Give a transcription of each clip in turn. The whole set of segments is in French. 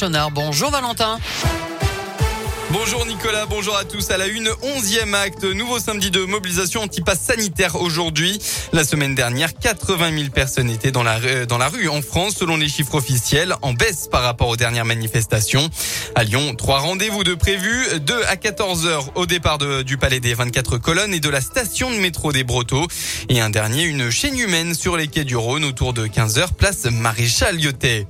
Bonjour Valentin. Bonjour Nicolas, bonjour à tous. À la une, onzième acte, nouveau samedi de mobilisation anti-pass sanitaire aujourd'hui. La semaine dernière, 80 000 personnes étaient dans la, dans la rue en France, selon les chiffres officiels, en baisse par rapport aux dernières manifestations. À Lyon, trois rendez-vous de prévus, 2 à 14 heures au départ du Palais des 24 colonnes et de la station de métro des Brotteaux. Et un dernier, une chaîne humaine sur les quais du Rhône autour de 15 heures, place Maréchal Lyotet.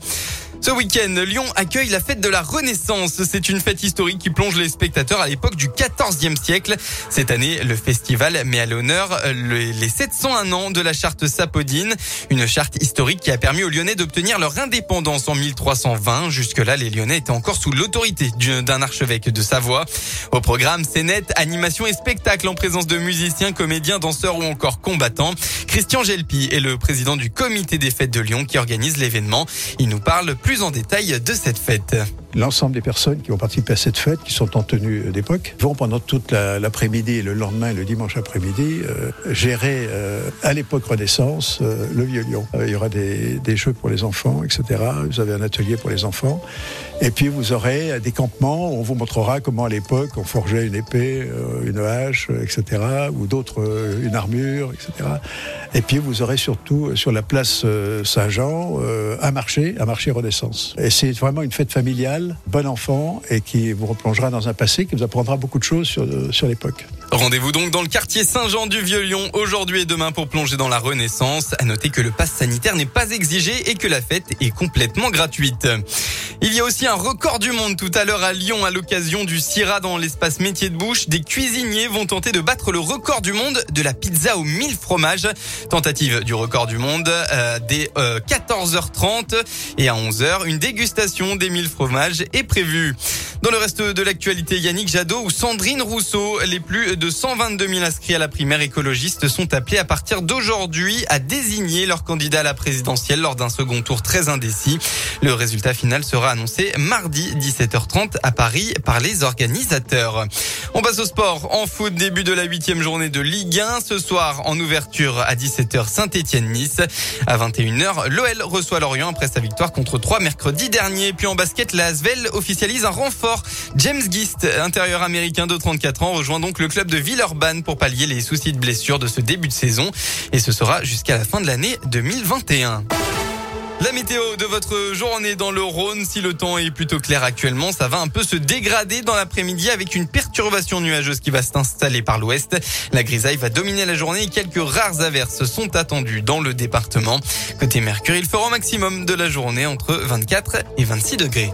Ce week-end, Lyon accueille la fête de la Renaissance. C'est une fête historique qui plonge les spectateurs à l'époque du XIVe siècle. Cette année, le festival met à l'honneur les 701 ans de la charte Sapodine, une charte historique qui a permis aux Lyonnais d'obtenir leur indépendance en 1320. Jusque-là, les Lyonnais étaient encore sous l'autorité d'un archevêque de Savoie. Au programme, scénette, animation et spectacle en présence de musiciens, comédiens, danseurs ou encore combattants. Christian Gelpi est le président du comité des fêtes de Lyon qui organise l'événement. Il nous parle plus en détail de cette fête. L'ensemble des personnes qui vont participer à cette fête, qui sont en tenue d'époque, vont pendant toute l'après-midi le lendemain, le dimanche après-midi, euh, gérer euh, à l'époque Renaissance euh, le vieux lion. il y aura des, des, jeux pour les enfants, etc. Vous avez un atelier pour les enfants. Et puis vous aurez des campements où on vous montrera comment à l'époque on forgeait une épée, une hache, etc. Ou d'autres, une armure, etc. Et puis vous aurez surtout sur la place Saint-Jean un marché, un marché Renaissance. Et c'est vraiment une fête familiale, bon enfant, et qui vous replongera dans un passé qui vous apprendra beaucoup de choses sur, sur l'époque. Rendez-vous donc dans le quartier Saint-Jean du Vieux-Lyon aujourd'hui et demain pour plonger dans la Renaissance. À noter que le pass sanitaire n'est pas exigé et que la fête est complètement gratuite. Il y a aussi un record du monde tout à l'heure à Lyon à l'occasion du CIRA dans l'espace métier de bouche. Des cuisiniers vont tenter de battre le record du monde de la pizza aux 1000 fromages. Tentative du record du monde euh, dès 14h30 euh, et à 11h. Une dégustation des 1000 fromages est prévue. Dans le reste de l'actualité, Yannick Jadot ou Sandrine Rousseau, les plus de 122 000 inscrits à la primaire écologiste sont appelés à partir d'aujourd'hui à désigner leur candidat à la présidentielle lors d'un second tour très indécis. Le résultat final sera annoncé mardi 17h30 à Paris par les organisateurs. On passe au sport. En foot, début de la huitième journée de Ligue 1. Ce soir, en ouverture à 17h, Saint-Etienne-Nice. À 21h, l'OL reçoit Lorient après sa victoire contre 3 mercredi dernier. Puis en basket, la Asvel officialise un renfort James Gist, intérieur américain de 34 ans, rejoint donc le club de Villeurbanne pour pallier les soucis de blessure de ce début de saison. Et ce sera jusqu'à la fin de l'année 2021. La météo de votre journée dans le Rhône, si le temps est plutôt clair actuellement, ça va un peu se dégrader dans l'après-midi avec une perturbation nuageuse qui va s'installer par l'ouest. La grisaille va dominer la journée et quelques rares averses sont attendues dans le département. Côté Mercure, il fera au maximum de la journée entre 24 et 26 degrés.